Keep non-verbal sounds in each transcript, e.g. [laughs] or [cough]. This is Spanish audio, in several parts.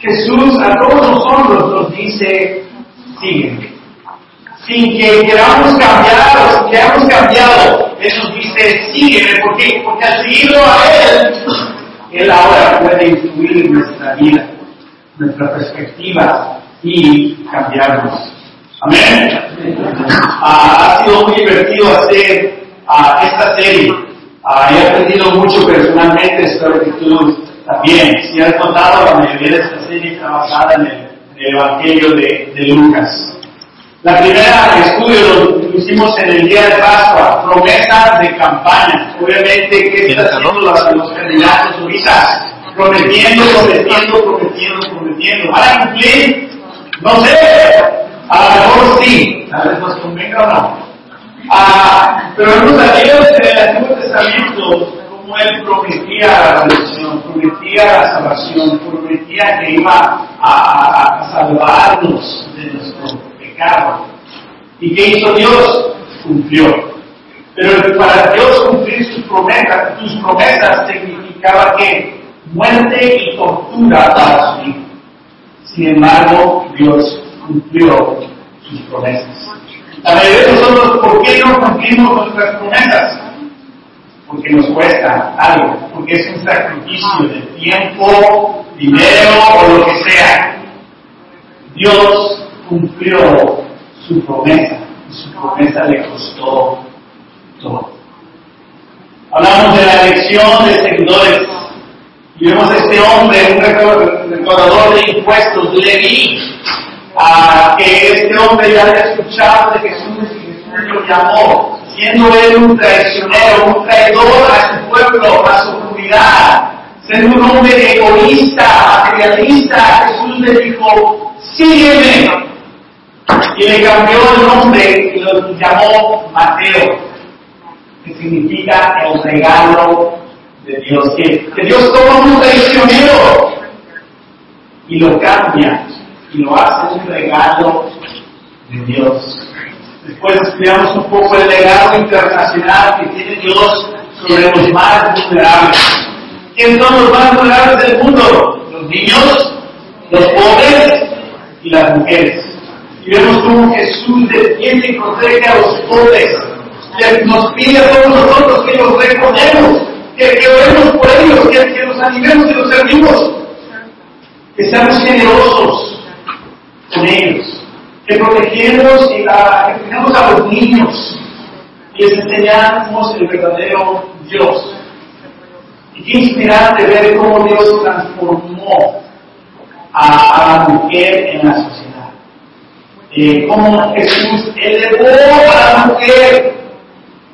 Jesús a todos nosotros nos dice, sígueme. Sin que queramos cambiar o sin que hayamos cambiado, Él nos dice, sígueme. ¿Por qué? Porque al seguirlo a Él, Él ahora puede influir en nuestra vida, nuestra perspectiva y cambiarnos. Amén. Ah, ha sido muy divertido hacer ah, esta serie. Ah, he aprendido mucho personalmente, espero que tú también. Si has notado, la mayoría de esta serie está basada en el, en el Evangelio de, de Lucas. La primera estudio lo hicimos en el día de Pascua, promesas de campaña. Obviamente, ¿qué están haciendo los, los candidatos ahorita? Prometiendo, prometiendo, prometiendo, prometiendo. ¿Van a cumplir? No sé. A lo mejor sí. A veces nos convenga o no. Ah, pero hemos salido desde el Antiguo Testamento Él prometía la redención, prometía la salvación, prometía que iba a, a, salvarnos de nuestro pecado. ¿Y qué hizo Dios? Cumplió. Pero para Dios cumplir sus promesas, sus promesas significaba que muerte y tortura para su hijo. Sin embargo, Dios cumplió sus promesas. La mayoría nosotros, ¿por qué no cumplimos nuestras promesas? Porque nos cuesta algo, porque es un sacrificio de tiempo, dinero o lo que sea. Dios cumplió su promesa y su promesa le costó todo. Hablamos de la elección de seguidores y vemos a este hombre, un recaudador de impuestos, Leví, a que este hombre ya había escuchado de Jesús y Jesús lo llamó, siendo él un traicionero, un traidor a su pueblo, a su comunidad, siendo un hombre egoísta, materialista, Jesús le dijo, sígueme. Y le cambió el nombre y lo llamó Mateo, que significa el regalo de Dios. Que, que Dios toma un traicionero y lo cambia y lo hace un regalo de Dios. Después estudiamos un poco el legado internacional que tiene Dios sobre los más vulnerables. ¿Quiénes son los más vulnerables del mundo? Los niños, los pobres y las mujeres. Y vemos cómo Jesús defiende y protege a los pobres. Nos pide a todos nosotros que los recordemos, que, que oremos por ellos, que, que los animemos y los servimos. Que seamos generosos con ellos. Que protegemos y a, que a los niños. Y les enseñamos el verdadero Dios. Y qué inspirante ver cómo Dios transformó a, la mujer en la sociedad eh, cómo Jesús elevó a la mujer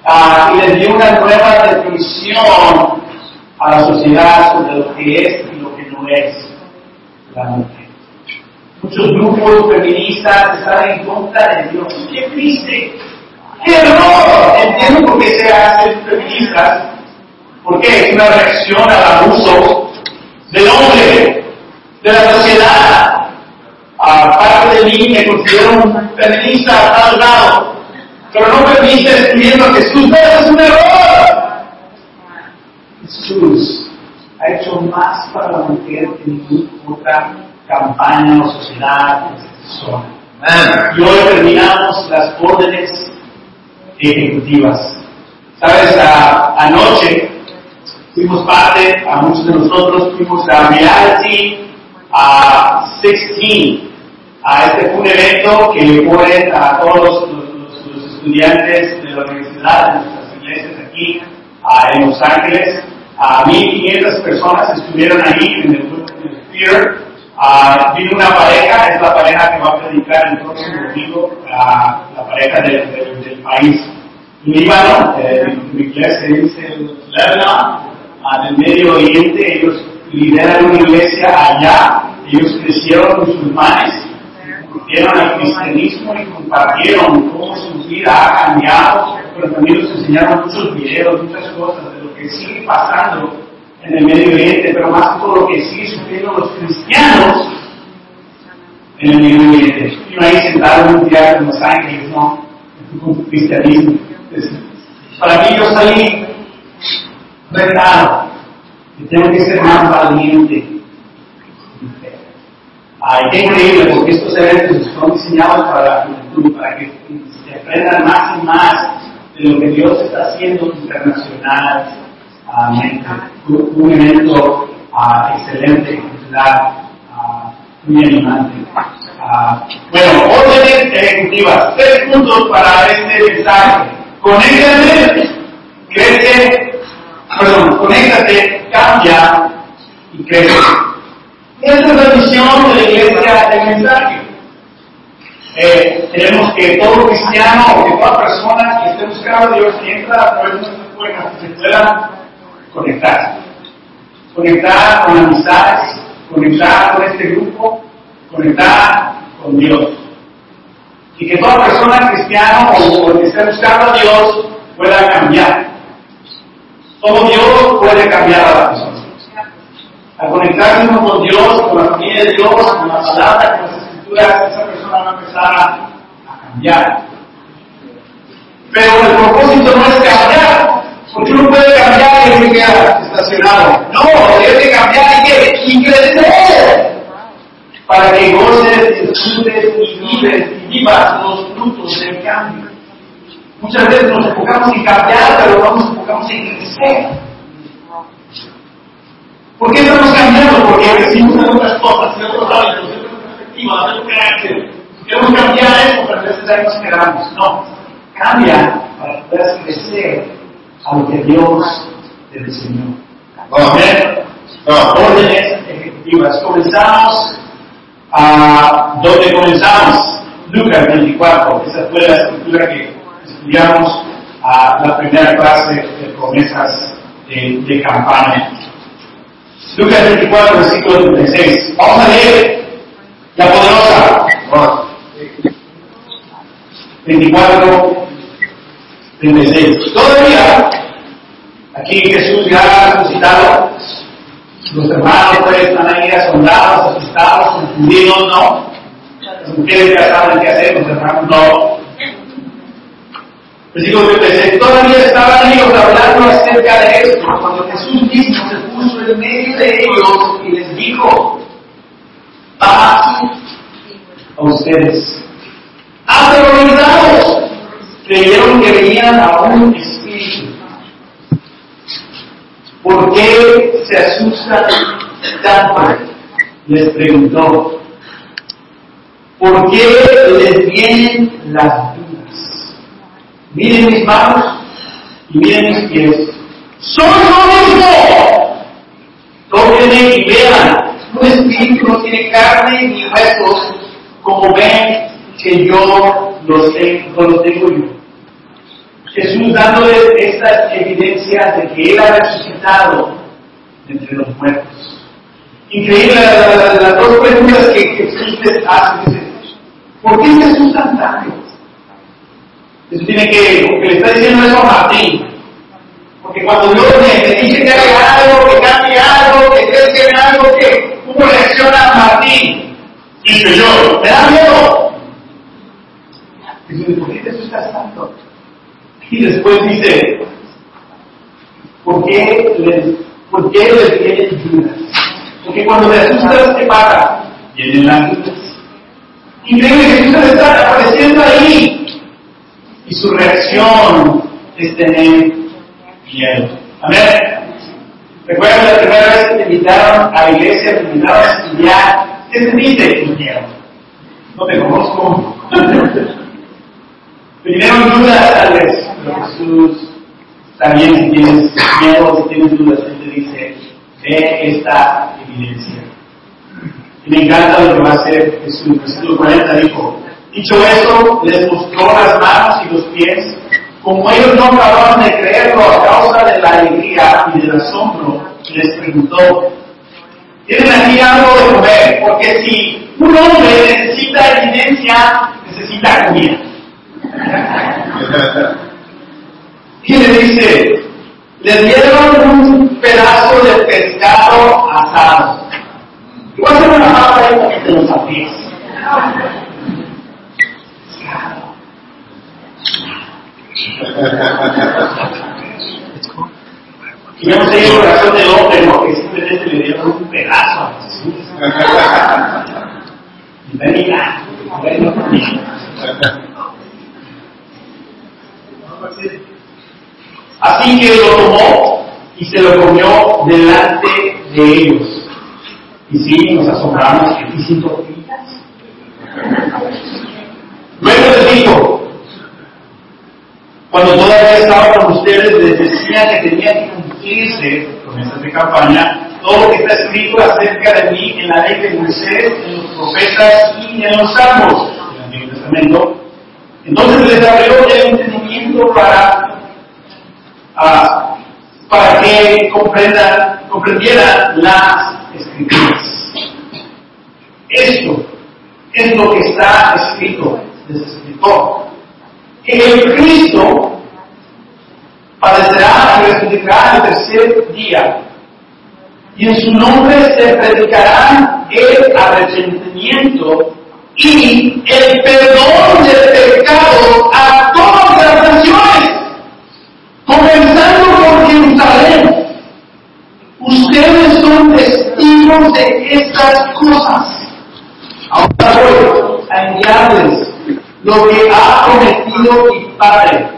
uh, y le dio una nueva definición a la sociedad sobre lo que es y lo que no es la mujer. Muchos grupos feministas están en contra de Dios. ¡Qué triste! ¡Qué error! Entiendo por qué se hacen feministas. Porque es una reacción al abuso del hombre, de la sociedad, parte de mí me considero un feminista a tal lado, pero no feminista escribiendo a Jesús, no, es un error. Jesús ha hecho más para la mujer que ninguna otra campaña o sociedad zona. Y hoy terminamos las órdenes ejecutivas. Sabes, a, anoche fuimos parte, a muchos de nosotros fuimos a Reality a 16 a este fue un evento que le ponen a todos los, los, los, estudiantes de la universidad, de nuestras iglesias aquí en Los Ángeles. A 1.500 personas estuvieron ahí en el, en el theater. Uh, vino una pareja, es la pareja que va a predicar el próximo domingo, la pareja del, del, del país. Líbano, eh, mi iglesia se dice Lebanon, uh, del Medio Oriente, ellos lideran una iglesia allá, ellos crecieron musulmanes, dieron al cristianismo y compartieron cómo su vida ha cambiado, pero también nos enseñaron muchos videos, muchas cosas de lo que sigue pasando en el Medio Oriente, pero más todo lo que sigue sufriendo los cristianos en el Medio Oriente. Y no ahí sentado en un teatro en Los Ángeles, ¿no? Con cristianismo. Para mí yo salí retado y tengo que ser más valiente Ay, qué increíble, porque estos eventos son diseñados para la juventud, para que se aprendan más y más de lo que Dios está haciendo internacionalmente. un evento uh, excelente, uh, muy animante. Uh, bueno, órdenes ejecutivas. Tres puntos para este mensaje. Conéctate, crece, perdón, conéctate, cambia y crece. Esta es la misión de la iglesia del mensaje. Eh, tenemos que todo cristiano o que toda persona que esté buscando a Dios que entra a través de nuestras puertas se pueda conectar. Conectar con amistades, conectar con este grupo, conectar con Dios. Y que toda persona cristiana o, que esté buscando a Dios pueda cambiar. Todo Dios puede cambiar a la persona a conectarnos con Dios, con la familia de Dios, con la palabra, con las escrituras, esa persona va a empezar a, cambiar. Pero el propósito no es cambiar, porque uno puede cambiar y se queda estacionado. No, debe cambiar y que crecer para que goces, disfrutes y vives y vivas los frutos del cambio. Muchas veces nos enfocamos en cambiar, pero no nos enfocamos en crecer. ¿Por qué estamos cambiando? Porque decimos otras cosas, otros hábitos, otras perspectivas, otro carácter. Queremos cambiar eso, pero a veces ahí nos quedamos. No, cambia para que puedas crecer a lo que Dios te diseñó. Amén. Órdenes ejecutivas. Comenzamos a donde comenzamos. Lucas 24. Esa fue la escritura que estudiamos a la primera clase de promesas de, de campaña. Lucas 24, versículo 36. Vamos a leer la poderosa. 24, 36. Todavía, aquí Jesús ya ha resucitado. Los hermanos pues están ahí asombrados, asustados, confundidos, ¿no? Las mujeres ya saben qué hacer, los hermanos no. Versículo 36. Todavía estaban ellos hablando acerca de esto cuando Jesús mismo se puso en medio de ellos y les dijo, paz a ustedes. Aterrorizados, creyeron que venían a un espíritu. ¿Por qué se asustan tanto? Les preguntó. ¿Por qué les vienen las dudas? Miren mis manos y miren mis pies. ¡Son lo mismo! Tóquenme y vean. Un espíritu no tiene carne ni huesos, como ven que yo los tengo, los tengo yo. Jesús dándoles estas evidencias de que Él ha resucitado entre los muertos. Increíble las dos preguntas que Jesús les hace. ¿Por qué se asustan tanto? Eso tiene que, porque le está diciendo eso a Martín. Porque cuando Dios me, dice que haga algo, que cambie algo, que crezca en algo, que ¿cómo reacciona Martín? Dice yo, ¿me da miedo? Dice, ¿por qué te asustas tanto? Y después dice, ¿por qué les, por qué les dudas? Porque cuando te asustas, ¿qué pasa? Vienen las dudas. Increíble que Jesús está apareciendo ahí. Y su reacción es tener miedo. Amén. Recuerda la primera vez que te invitaron a la iglesia, te invitaron a estudiar. ¿Qué sentiste? Miedo. No te conozco. [laughs] Vinieron dudas tal vez, Jesús también si tienes miedo, si tienes dudas, Él te dice, ve esta evidencia. Y me encanta lo que va a hacer Jesús. Versículo 40 dijo, dicho eso, les mostró las manos y los pies. Como ellos no acababan de creerlo a causa de la alegría y del asombro, les preguntó, ¿tienen aquí algo de comer? Porque si un hombre necesita evidencia, necesita comida. [laughs] y le dice, le dieron un pedazo de pescado asado. Y voy a hacer una que te lo sabías. Y no sé el corazón del hombre, porque simplemente le dieron un pedazo a Jesús. Y [laughs] Así que lo tomó y se lo comió delante de ellos. Y sí, nos asombramos que sin tortillas. Luego les dijo, cuando todavía estaba con ustedes, les decía que tenía que cumplirse, promesas de campaña, todo lo que está escrito acerca de mí en la ley de Moisés, en los profetas y en los salmos del Antiguo Testamento. Entonces les abrió el entendimiento para, para que comprendan, comprendieran las escrituras. Esto es lo que está escrito, les explicó. El Cristo padecerá y resucitará el tercer día y en su nombre se predicará el arrepentimiento y el perdón del pecado a todas las naciones, comenzando por Jerusalén. Ustedes son testigos de estas cosas. Ahora voy a enviarles lo que ha prometido mi Padre.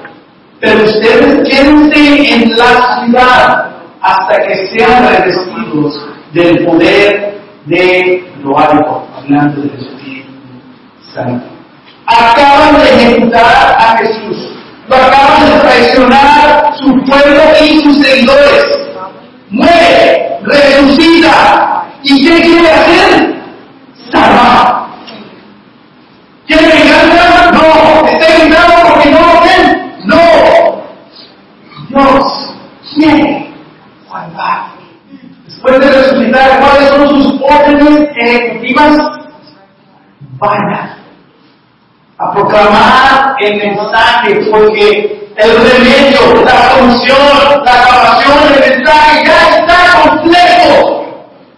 Pero ustedes quédense en la ciudad hasta que sean revestidos del poder de lo alto, hablando del Espíritu Santo. Acaban de ejecutar a Jesús, lo acaban de traicionar su pueblo y sus seguidores. Muere, resucita, ¿y qué quiere hacer? Salvar. ¿Quiere venganza? No. ¿Está gritando porque no lo ven? No. Dios quiere salvar. Después de resucitar, ¿cuáles son sus órdenes ejecutivas? Vayan a proclamar el mensaje, porque el remedio, la solución, la salvación, el mensaje ya está completo.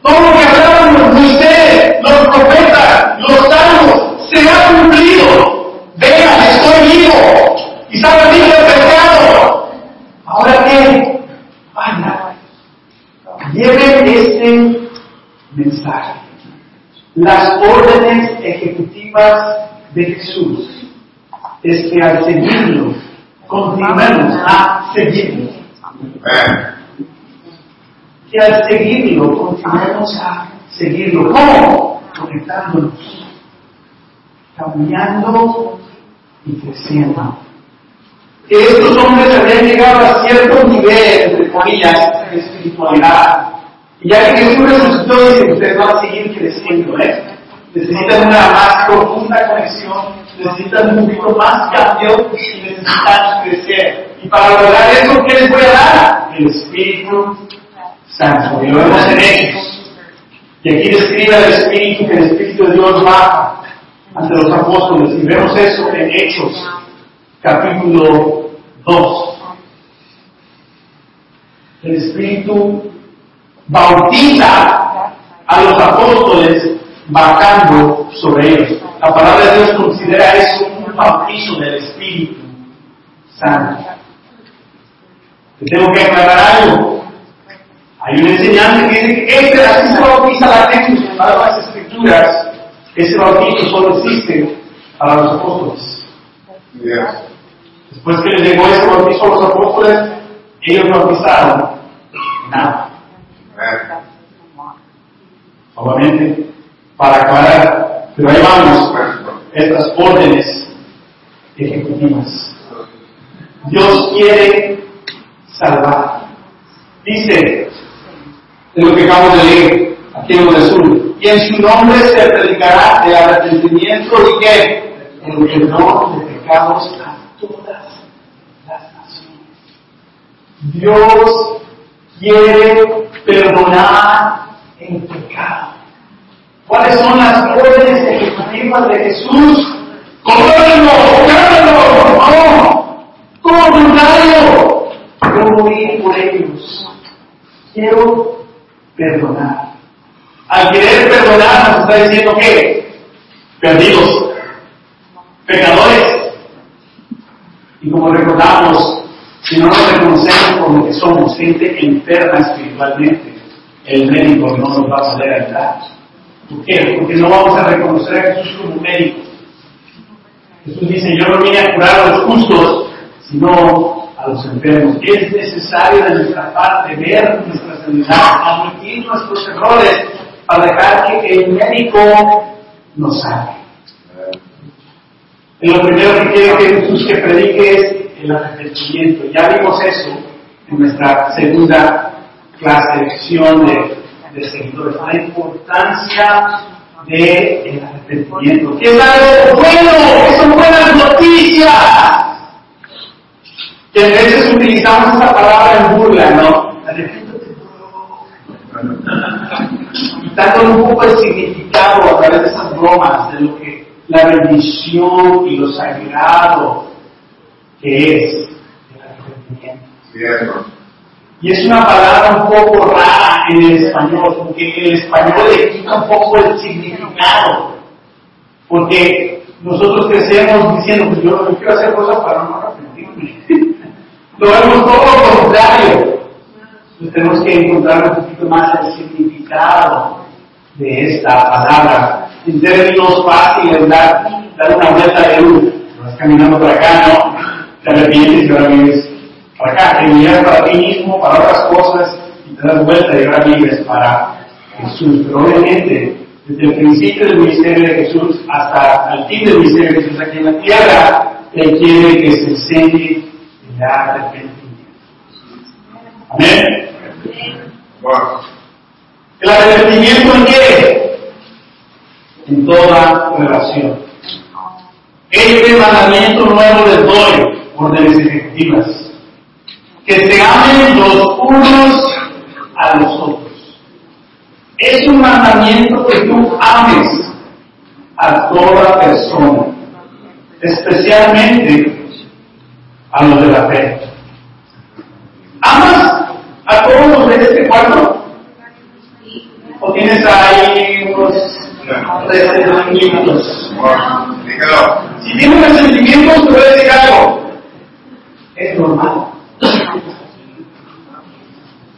Todo lo que hablaban Moisés, los profetas, los salmos, se ha cumplido. Vean, estoy vivo y salvo libre del pecado. Ahora qué? Vayan lleven este mensaje. Las órdenes ejecutivas de Jesús es que al seguirlo, continuemos a seguirlo. Que al seguirlo, continuemos a seguirlo. ¿Cómo? Conectándonos, cambiando y creciendo que estos hombres habían llegado a cierto nivel, entre comillas, de espiritualidad. Y ya que Jesús resucitó, dice, ustedes van a seguir creciendo, ¿eh? Necesitan una más profunda conexión, necesitan un poquito más cambio y necesitan crecer. Y para lograr eso, ¿qué les voy a dar? El Espíritu Santo. Y lo vemos en Hechos. Y aquí describe el Espíritu, que el Espíritu de Dios baja ante los apóstoles. Y vemos eso en Hechos capítulo 2. El Espíritu bautiza a los apóstoles bajando sobre ellos. La palabra de Dios considera eso un bautizo del Espíritu Santo. Te tengo que aclarar algo. Hay una enseñanza que dice que este, así se bautiza la gente, en las escrituras, ese bautizo solo existe para los apóstoles. Después que les llegó ese bautizo a los apóstoles, ellos bautizaron nada. Obviamente, para aclarar, pero ahí vamos, estas órdenes ejecutivas. Dios quiere salvar. Dice, en lo que acabamos de leer, aquí en el azul, y en su nombre se predicará el arrepentimiento y que el perdón de pecados a todas las naciones. Dios quiere perdonar el pecado. ¿Cuáles son las órdenes ejecutivas de Jesús? ¡Cómpralo! ¡Cómpralo! ¡No! ¡Como contrario! Yo morí por ellos. Quiero perdonar. Al querer perdonar nos está diciendo que perdidos, pecadores. Y como recordamos, si no nos reconocemos como que somos gente enferma espiritualmente, el médico no nos va a poder ayudar. ¿Por qué? Porque no vamos a reconocer a Jesús como médico. Jesús dice, yo no vine a curar a los justos, sino a los enfermos. Es necesario de nuestra parte ver nuestras enfermedades, admitir nuestros errores, para dejar que el médico nos sane. Y lo primero que quiero que Jesús que predique es el arrepentimiento. Ya vimos eso en nuestra segunda clase, de, de seguidores. La importancia del arrepentimiento. Que es algo bueno, que son buenas noticias. Que a veces utilizamos esta palabra en burla, ¿no? Arrepéntate, Quitando un poco el significado a través de esas bromas, de lo que la bendición y lo sagrado que es el arrepentimiento. Y es una palabra un poco rara en el español, porque el español le quita un poco el significado. Porque nosotros crecemos diciendo, pues yo no quiero hacer cosas para no arrepentirme. [laughs] lo vemos todo lo contrario. Entonces tenemos que encontrar un poquito más el significado de esta palabra. En términos fáciles, dar, dar una vuelta de luz. Vas caminando por acá, ¿no? Te arrepientes y ahora vienes para acá, miras para ti mismo, para otras cosas, das vuelta y ahora vives para Jesús. Pero obviamente, desde el principio del ministerio de Jesús hasta el fin del ministerio de Jesús aquí en la tierra, Él quiere que se enseñe el arrepentimiento. Amén. El arrepentimiento en qué? En toda relación. Este mandamiento nuevo les doy, órdenes ejecutivas que se amen los unos a los otros. Es un mandamiento que tú ames a toda persona, especialmente a los de la fe. ¿Amas a todos los de este cuarto? ¿O tienes ahí unos resentimientos? Si tienes resentimientos, te voy a decir algo. Es normal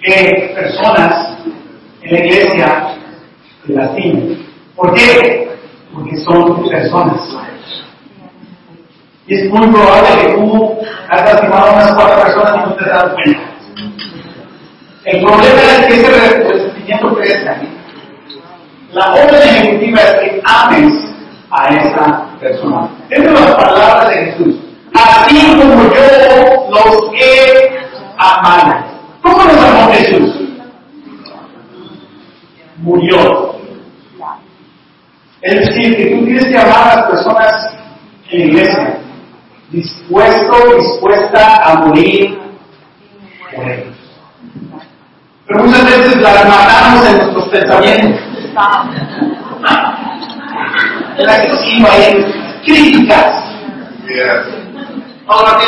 que personas en la iglesia te lastimen. ¿Por qué? Porque son personas. Y es muy probable que tú has lastimado a unas cuatro personas y no te has dado cuenta. El problema es que ese resentimiento crezca. La orden ejecutiva es que ames a esa persona. Son las palabras de Jesús. Así como yo los he amado. ¿Cómo nos amó Jesús? Murió. Es decir, que tú tienes que amar a las personas en la iglesia, dispuesto, dispuesta a morir por ellos. Pero muchas veces las matamos en nuestros pensamientos. La que hay críticas. Ahora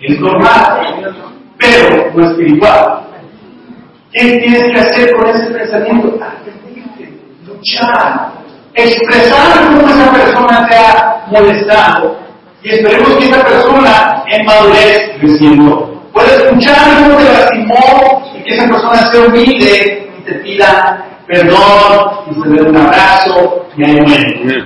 es normal, pero no espiritual. ¿Qué tienes que hacer con ese pensamiento? Arrepentirte, luchar, expresar cómo esa persona te ha molestado y esperemos que esa persona en madurez creciendo pueda escuchar cómo te lastimó y que esa persona se humilde y te pida perdón y se dé un abrazo y ahí muere.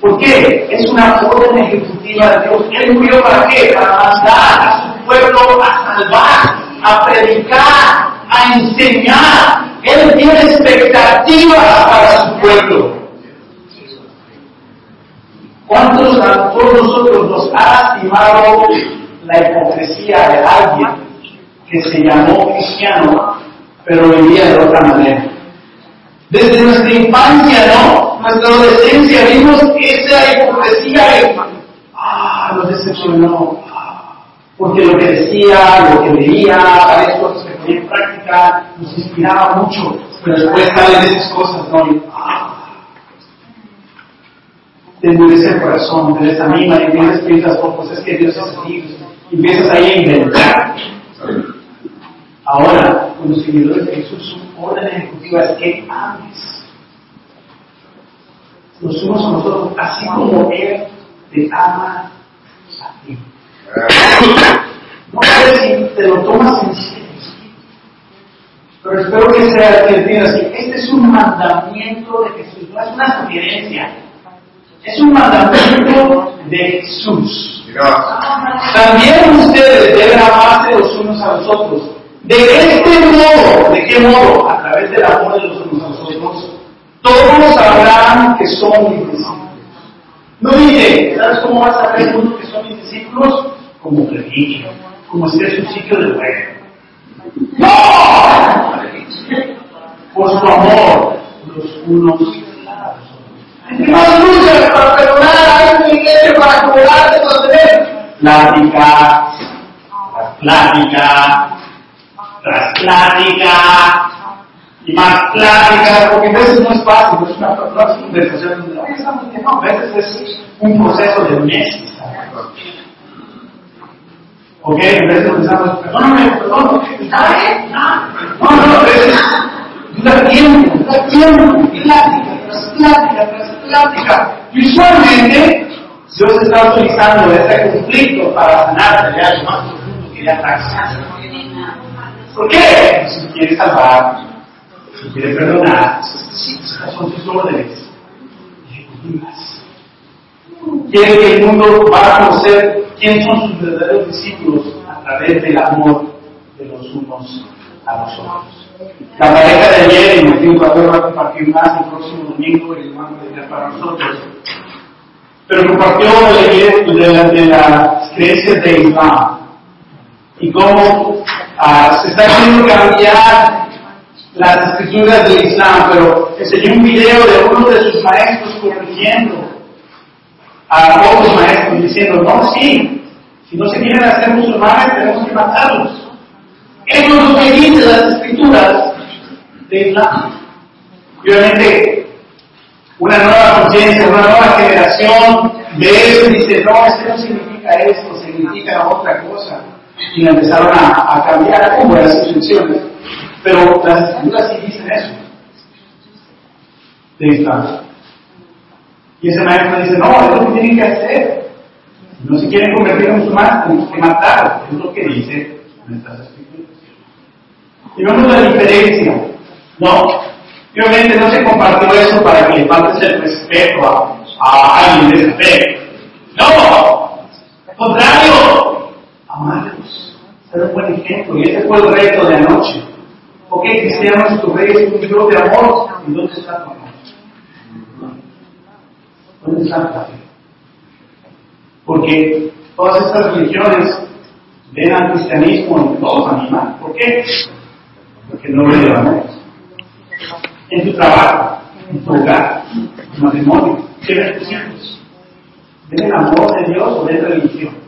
¿Por qué? Es una orden ejecutiva de Dios. Él murió para qué? Para mandar a su pueblo a salvar, a predicar, a enseñar. Él tiene expectativas para su pueblo. ¿Cuántos a todos nosotros nos ha lastimado la hipocresía de alguien que se llamó cristiano, pero vivía de otra manera? Desde nuestra infancia, ¿no? Nuestra adolescencia vimos esa hipocresía ah, nos decepcionó. Porque lo que decía, lo que veía, varias cosas que ponía en práctica, nos inspiraba mucho. Pero después salen esas cosas, ¿no? Ah, te endurece el corazón, te desanima y empiezas piensas, oh, pues es que Dios es así. Y empiezas ahí a inventar. Ahora, con los seguidores de Jesús, su orden ejecutiva es que ames los unos a nosotros, así como Él te ama a ti. No sé si te lo tomas en serio, pero espero que sea que entiendas así. Este es un mandamiento de Jesús, no es una sugerencia. Es un mandamiento de Jesús. También ustedes deben amarse los unos a los otros. De este modo, ¿de qué modo? A través del amor de los unos a los otros, todos sabrán que son mis discípulos. No dice, ¿sabes cómo vas a saber uno que son mis discípulos? Como predico, como esté su sitio de bueno. ¡No! Por su amor, los unos a los otros. Entre más luchas para perdonar, hay iglesia para cobrarte los derechos. Plática, plática, plática, y más plática, porque a veces no es fácil, no es una, conversación donde, no, a veces es un proceso de meses. Ok, a veces pensamos, perdóname, perdóname, ¿está bien? No, no, a veces da tiempo, da tiempo, plática, tras plática, tras plática. Y usualmente Dios está utilizando ese conflicto para sanarte de algo más profundo que ya está ¿Por qué? Si quieres salvar, si quieres perdonar, son tus órdenes ejecutivas. Quiere que el mundo va a conocer quién son sus verdaderos discípulos a través del amor de los unos a los otros. La pareja de ayer, y Martín Pastor va a compartir más el próximo domingo, el hermano de para nosotros. Pero compartió de, de, de las creencias de Islam y cómo ah, se está haciendo cambiar las escrituras del Islam, pero enseñó un video de uno de sus maestros corrigiendo a otros maestros diciendo, no, sí, si no se quieren hacer musulmanes tenemos que matarlos. Eso es lo que dice las escrituras de Islam. Y obviamente, una nueva conciencia, una nueva generación de eso dice, no, esto no significa esto, significa otra cosa. Y la empezaron a, a cambiar como las instrucciones. Pero las escrituras sí dicen eso. De Islam. Y ese maestro dice, no, es lo que tienen que hacer. No se quieren convertir en musulmanes, tenemos que matarlos. Es lo que dice nuestras escrituras. Y vemos la diferencia. No, obviamente no se compartió eso para que le faltes el respeto a, a alguien de esa fe. No, al contrario, amarlos, ser un buen ejemplo. Y ese fue el reto de anoche. Ok, cristianos, tu rey es un Dios de amor. ¿Y dónde está tu amor? ¿Dónde está la fe? Porque todas estas religiones ven al cristianismo en todos animales. ¿Por qué? Porque no el amor. En tu trabajo, en tu hogar, en tu matrimonio, ¿qué ven tus hijos? ¿Ven el amor de Dios o ven religión?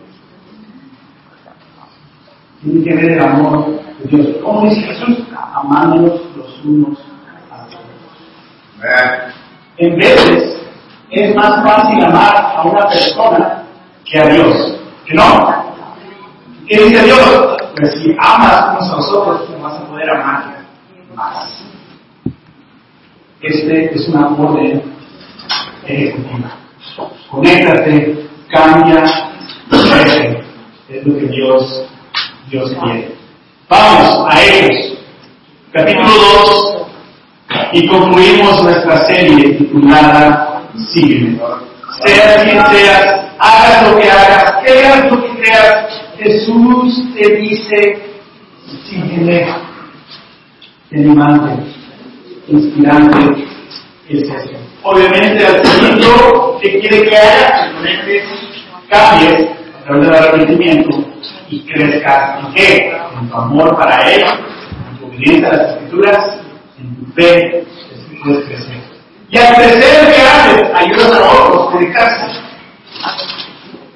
Tienen que ver el amor de Dios. ¿Cómo dice Jesús? Amándonos los unos a los otros. En veces es más fácil amar a una persona que a Dios. ¿Que no? ¿Qué dice Dios? Pues si amas unos a los otros, tú vas a poder amar más. Este es una orden ejecutiva. Conéctate, cambia, crece. Es lo que Dios, Dios quiere. Vamos a ellos. Capítulo 2. Y concluimos nuestra serie titulada Sígueme. Seas quien seas, hagas lo que hagas, creas lo que creas, Jesús te dice, sígueme. Animante, inspirante es. Obviamente, al seguirlo, ¿qué quiere que hagas? Simplemente cambies a través del arrepentimiento y crezcas en qué? En tu amor para Él, en tu obediencia a las Escrituras, en tu fe, puedes crecer. Y al crecer, ¿qué haces? Ayudas a otros conectarse.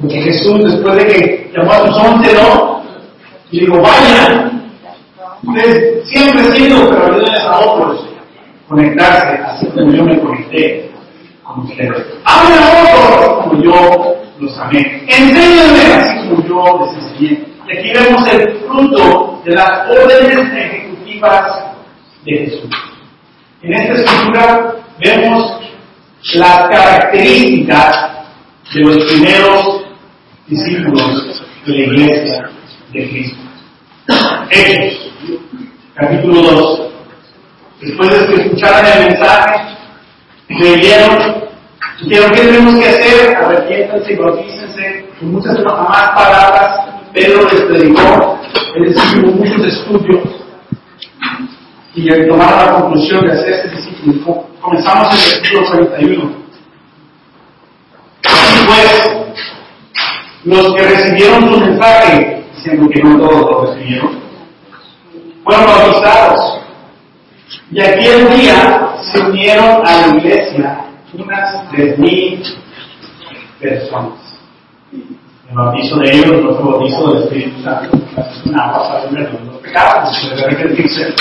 Porque Jesús, después de que llamó a sus once, ¿no? Y dijo, vayan. Ustedes siempre siendo, pero ayúdenles a otros conectarse, así como yo me conecté con ustedes. Amen a otros como yo los amé. Enséñenme así como yo les enseñé. Y aquí vemos el fruto de las órdenes ejecutivas de Jesús. En esta escritura vemos las características de los primeros discípulos de la iglesia de Cristo. Hechos, capítulo 2. Después de que escucharon el mensaje, creyeron, dijeron, ¿qué tenemos que hacer? Arrepiéntanse bautícense con muchas más palabras, Pedro les predicó, él hubo muchos estudios y tomaron la conclusión de hacer este discípulo. Comenzamos en el versículo 41. Y pues, los que recibieron su mensaje, diciendo que no todos lo recibieron, fueron bautizados. Y aquel día se unieron a la iglesia unas tres mil personas. El bautizo de ellos no fue bautizo del Espíritu Santo, un agua para el los pecados, debe arrepentirse.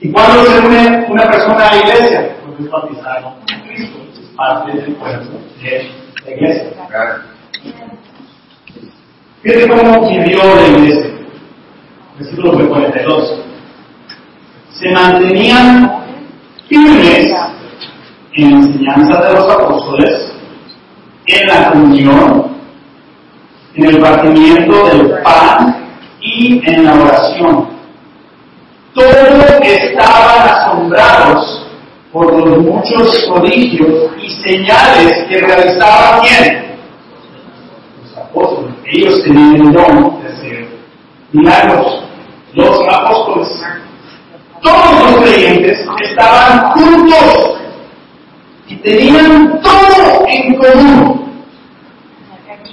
¿Y cuándo se une una persona a la iglesia? Porque es bautizado en Cristo, es parte del pueblo de la iglesia. Fíjate cómo vivió la iglesia. Versículo 42. Se mantenían firmes en la enseñanza de los apóstoles, en la comunión, en el partimiento del pan y en la oración. Todos estaban asombrados por los muchos prodigios y señales que realizaban quién? Los apóstoles. Ellos tenían el don de hacer milagros. Los apóstoles. Todos los creyentes estaban juntos y tenían todo en común.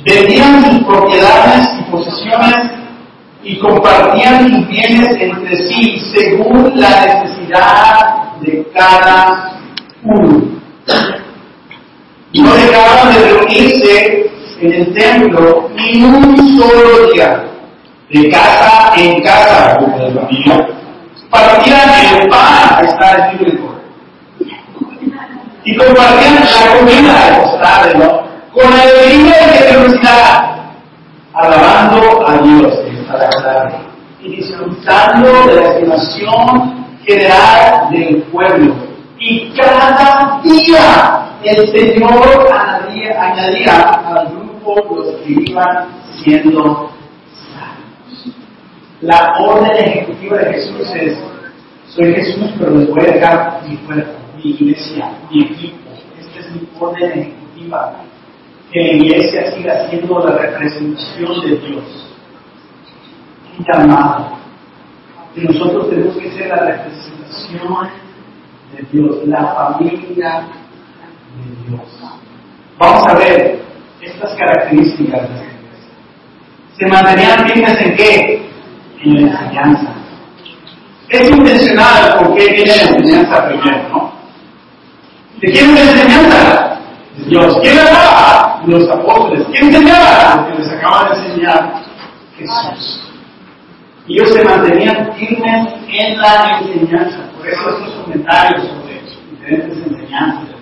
Vendían sus propiedades y posesiones y compartían sus bienes entre sí según la necesidad de cada uno. No dejaban de reunirse en el templo ni un solo día, de casa en casa, como de familia, partían el pan, está el bíblico, y compartían la comida de ¿no? Con alegría y generosidad, alabando a Dios, y disfrutando de la estimación general del pueblo. Y cada día el Señor añadía, añadía al grupo los que iban siendo. La orden ejecutiva de Jesús es, soy Jesús, pero les voy a dejar mi cuerpo, mi iglesia, mi equipo. Esta es mi orden ejecutiva. Que la iglesia siga siendo la representación de Dios. Un llamado. Y nosotros tenemos que ser la representación de Dios, la familia de Dios. Vamos a ver estas características de esta iglesia. ¿Se mantenían firmes en qué? En la enseñanza. Es intencional porque viene la enseñanza primero, ¿no? ¿De quién es la enseñanza? Dios. ¿Quién la daba? Los apóstoles. ¿Quién enseñaba? Lo que les acaba de enseñar Jesús. Y ellos se mantenían firmes en la enseñanza. Por eso esos comentarios sobre diferentes enseñanzas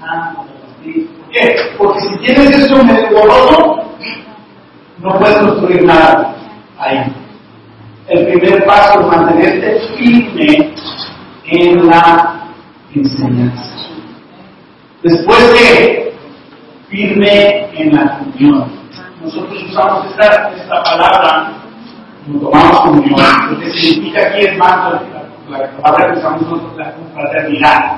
¿Por qué? Porque si tienes eso medio borroso, no puedes construir nada ahí. El primer paso es mantenerte firme en la enseñanza. Después que firme en la comunión. Nosotros usamos esta, esta palabra cuando tomamos comunión, lo que significa aquí es más la, la palabra que usamos nosotros, la fraternidad.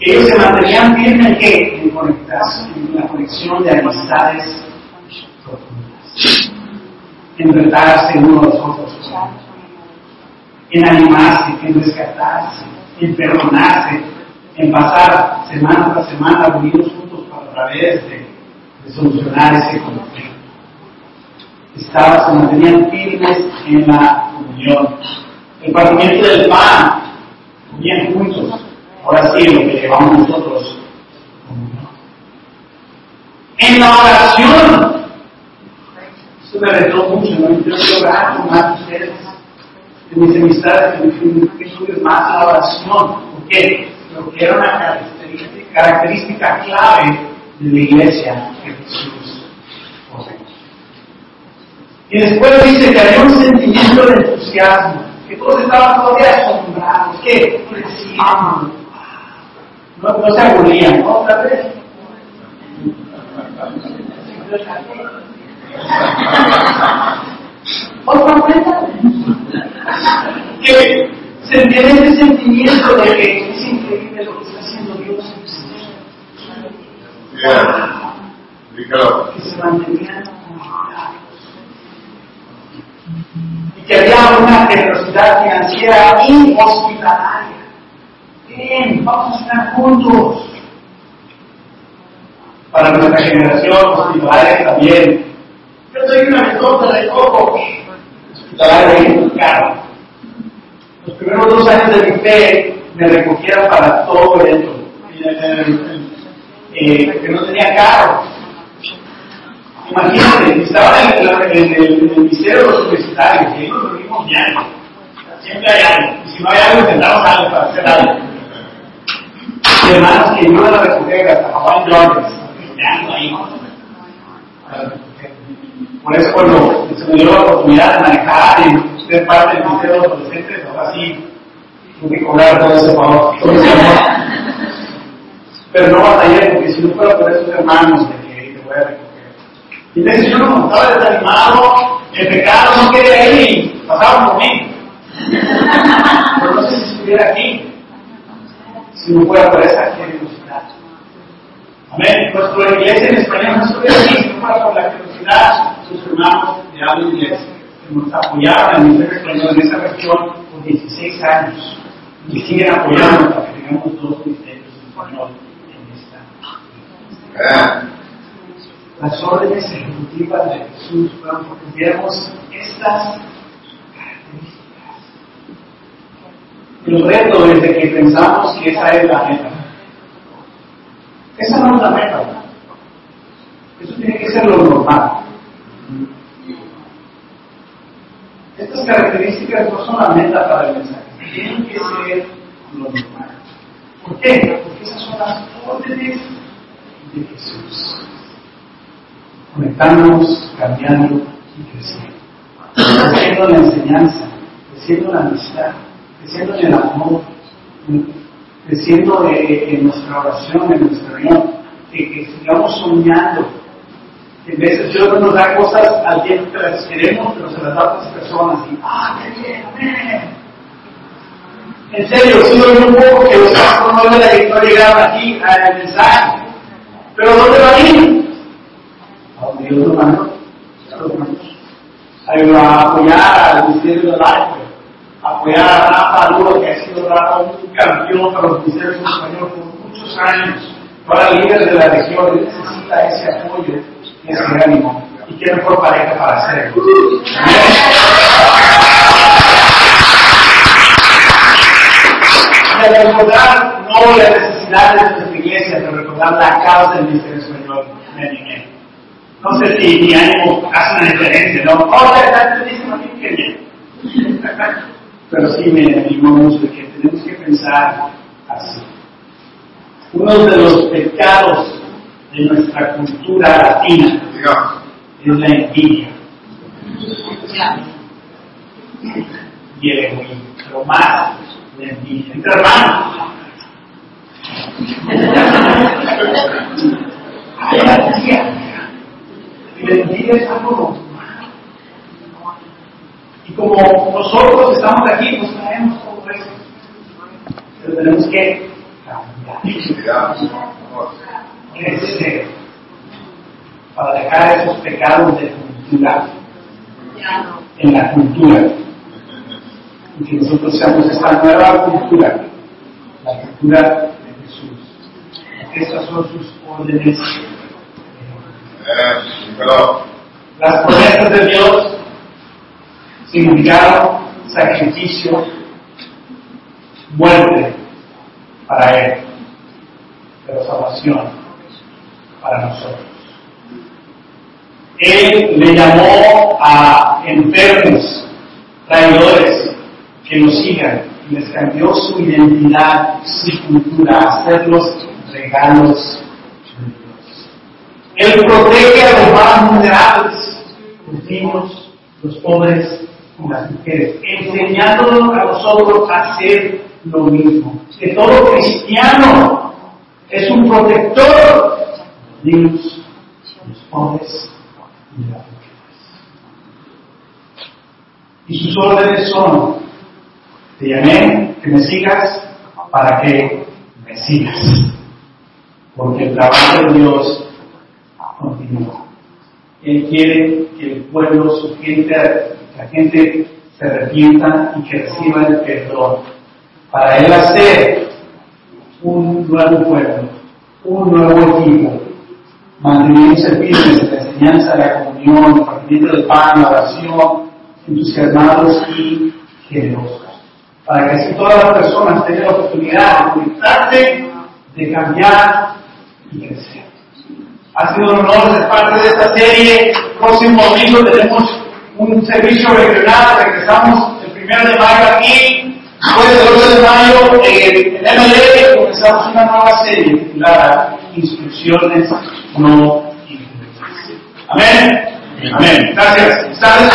Ellos se mantenían firmes en qué? En conectarse, en la conexión de amistades profundas. En retarse uno a los otros. En animarse, en rescatarse, en perdonarse, en pasar semana tras semana unidos juntos para a través de, solucionar ese conflicto. Estaban, se mantenían firmes en la comunión. El partimiento del pan, comían juntos. Ahora sí, lo que llevamos nosotros. En la oración, eso me retó mucho, ¿no? Yo con más ustedes, en mis amistades, en mis más la oración. ¿Por qué? Porque era una característica, característica clave de la iglesia que Jesús. Y después dice que había un sentimiento de entusiasmo, que todos estaban todavía asombrados, que decían, no, no se aburrían. Otra vez. Otra vez. Que se tiene ese sentimiento de que es increíble lo que está haciendo Dios. Que se mantenían. Y que había una generosidad financiera inhospitalaria. Bien, vamos a estar juntos. Para nuestra generación hospitalaria también. Yo soy una anécdota de coco. Es muy caro. Los primeros dos años de mi fe me recogieron para todo evento. Eh, que no tenía carro. Imagínate, estaba en el, en el, en el Ministerio de los Universitarios y ahí nos reunimos diario. Siempre hay algo. Y si no hay algo, intentamos algo para hacer algo. Y hermanos que iban a recoger hasta Hawaiian Jordan, ahí. Por eso cuando se me dio la oportunidad de manejar y ser parte del Ministerio de los Adolescentes, ahora sí, tuve que cobrar todo ese favor. [laughs] Pero no batallé, porque si no fuera por esos hermanos de que te voy a recoger. Y entonces yo no estaba desanimado, el pecado no quería ahí, pasaba por mí. Pero no sé si estuviera aquí, si no fuera por esa generosidad. Amén. Nuestra iglesia en español no estuviera aquí, si no fuera por la de sus hermanos de habla inglés, que nos apoyaron en esa región por 16 años. Y siguen apoyando para que tengamos dos ministerios en español en esta las órdenes ejecutivas de Jesús fueron porque tuviéramos estas características. El reto desde que pensamos que esa es la meta. Esa no es la meta. Que ser lo normal. Estas características no son la meta para el mensaje, tienen que ser lo normal. ¿Por qué? Porque esas son las órdenes de Jesús conectándonos, cambiando y creciendo. Creciendo en la enseñanza, creciendo en la amistad, creciendo en el amor, creciendo en nuestra oración, en nuestra reunión, que, que sigamos soñando. En veces Dios nos da cosas al tiempo que las queremos, pero se las da a otras personas y ¡ah, qué bien! En serio, sí un poco que los pastores no llegaron aquí al mensaje. Pero ¿dónde va a ir? a donde Dios lo mandó. A apoyar al Ministerio de Life, apoyar a Rafa Duro, que ha sido Rafa un campeón para los ministerios en español por muchos años, para líderes de la región, necesita ese apoyo, ese ánimo. Y qué mejor pareja para hacerlo. Al recordar no las necesidades de nuestra iglesia, pero recordar la causa del ministerio español. Amén. No sé si mi ánimo hace una diferencia, ¿no? Oh, ya está buenísimo, qué bien. Pero sí me animo mucho de que tenemos que pensar así. Uno de los pecados de nuestra cultura latina es la envidia. Y el egoísmo, pero más la envidia. Entre hermanos. Ay, la tía. Y la envidia es algo normal. Y como nosotros estamos aquí, pues traemos todo eso. Pero tenemos que cambiar. Crecer. Para dejar esos pecados de cultura en la cultura. Y que nosotros seamos esta nueva cultura, la cultura de Jesús. Estas son sus órdenes las promesas de Dios significaron sacrificio, muerte para Él, pero salvación para nosotros. Él le llamó a enfermos, traidores, que nos sigan y les cambió su identidad, su cultura, a hacerlos regalos él protege a los más vulnerables, los niños, los pobres y las mujeres, enseñándonos a nosotros a hacer lo mismo. Que todo cristiano es un protector niños, los pobres y las mujeres. Y sus órdenes son, te llamé que me sigas para que me sigas. porque el trabajo de Dios continúa. Él quiere que el pueblo, su gente, la gente se arrepienta y que reciba el perdón. Para Él hacer un nuevo pueblo, un nuevo equipo, manteniéndose firmes en la enseñanza, la comunión, el partimiento del pan, la oración, entusiasmados y generosos. Para que así todas las personas tengan la oportunidad de conectarse, de cambiar y crecer. Ha sido un honor ser parte de esta serie. Próximo domingo tenemos un servicio regional. Regresamos el primero de mayo aquí. Después del 2 de mayo en MLE comenzamos una nueva serie titulada Instrucciones no. Amén. Amén. Gracias. Están